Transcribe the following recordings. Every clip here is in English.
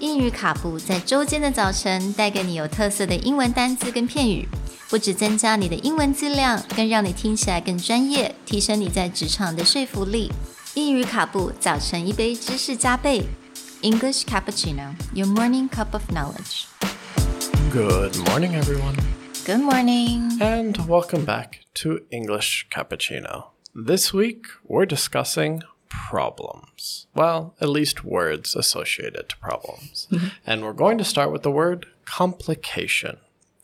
英语卡布在周间的早晨带给你有特色的英文单词跟片语，不只增加你的英文质量，更让你听起来更专业，提升你在职场的说服力。英语卡布早晨一杯知识加倍，English cappuccino, your morning cup of knowledge. Good morning, everyone, Good morning. and welcome back to English Cappuccino. This week, we're discussing problems. Well, at least words associated to problems. Mm-hmm. And we're going to start with the word complication,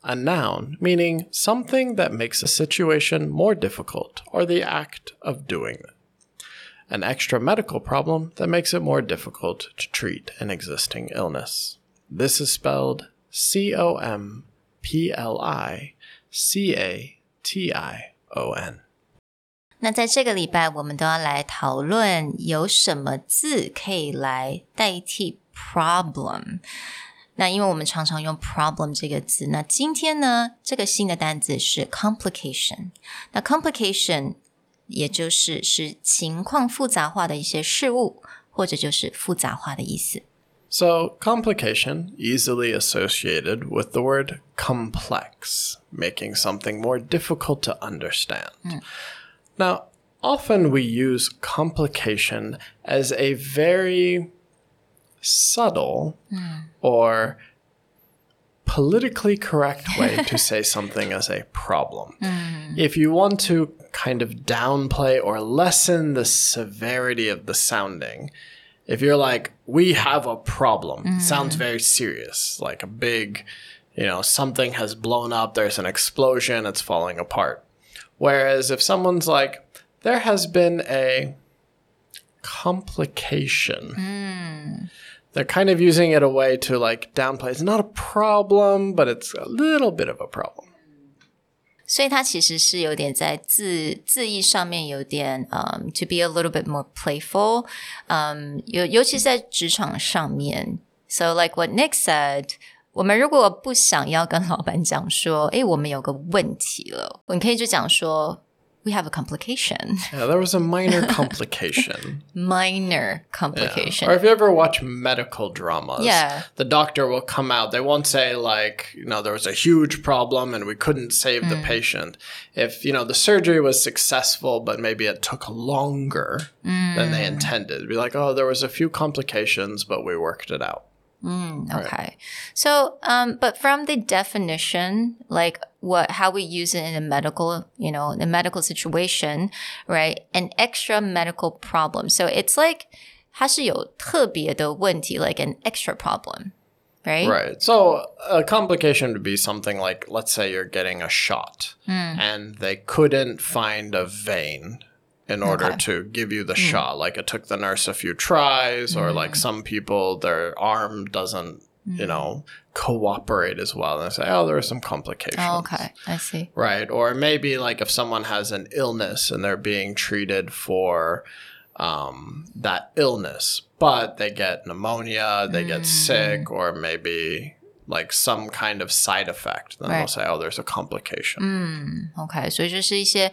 a noun meaning something that makes a situation more difficult or the act of doing it. An extra medical problem that makes it more difficult to treat an existing illness. This is spelled C O M P L I C A T I O N. 那在这个礼拜，我们都要来讨论有什么字可以来代替 problem。那因为我们常常用 problem 这个字，那今天呢，这个新的单字是 complication。那 complication 也就是是情况复杂化的一些事物，或者就是复杂化的意思。 So, complication easily associated with the word complex, making something more difficult to understand. Now, often we use complication as a very subtle hmm. or politically correct way to say something as a problem. Hmm. If you want to kind of downplay or lessen the severity of the sounding, if you're like, we have a problem, it sounds hmm. very serious, like a big, you know, something has blown up, there's an explosion, it's falling apart. Whereas if someone's like, there has been a complication, they're kind of using it a way to like downplay. It's not a problem, but it's a little bit of a problem. 所以它其实是有点在字字义上面有点嗯、t o be a little bit more playful，嗯、尤尤其是在职场上面。So like what Nick said， 我们如果不想要跟老板讲说，诶，我们有个问题了，你可以就讲说，We have a complication, Yeah, there was a minor complication. minor complication. Or if you ever watch medical dramas, Yeah. the doctor will come out. They won't say like, you know, there was a huge problem and we couldn't save the patient. If, you know, the surgery was successful, but maybe it took longer than they intended. It'd be like, oh, there was a few complications, but we worked it out. Okay. So, um, but from the definition, like what, how we use it in a medical, you know, in a medical situation, right? An extra medical problem. So it's like, 它是有特别的问题, like an extra problem, right? Right. So a complication would be something like, let's say you're getting a shot and they couldn't find a vein in order Okay. to give you the shot. Like it took the nurse a few tries, or like some people, their arm doesn't, you know, cooperate as well. And they say, oh, there are some complications. Oh, okay. I see. Right. Or maybe like if someone has an illness and they're being treated for um, that illness, but they get pneumonia, they get sick, or maybe like some kind of side effect, then they'll Right. say, oh, there's a complication. OK，所以就是一些，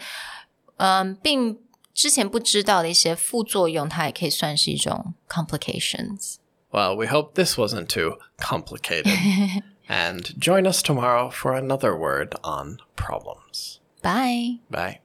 嗯，并 之前不知道的一些副作用，它也可以算是一种 complications。 Well, we hope this wasn't too complicated. and join us tomorrow for another word on problems. Bye. Bye.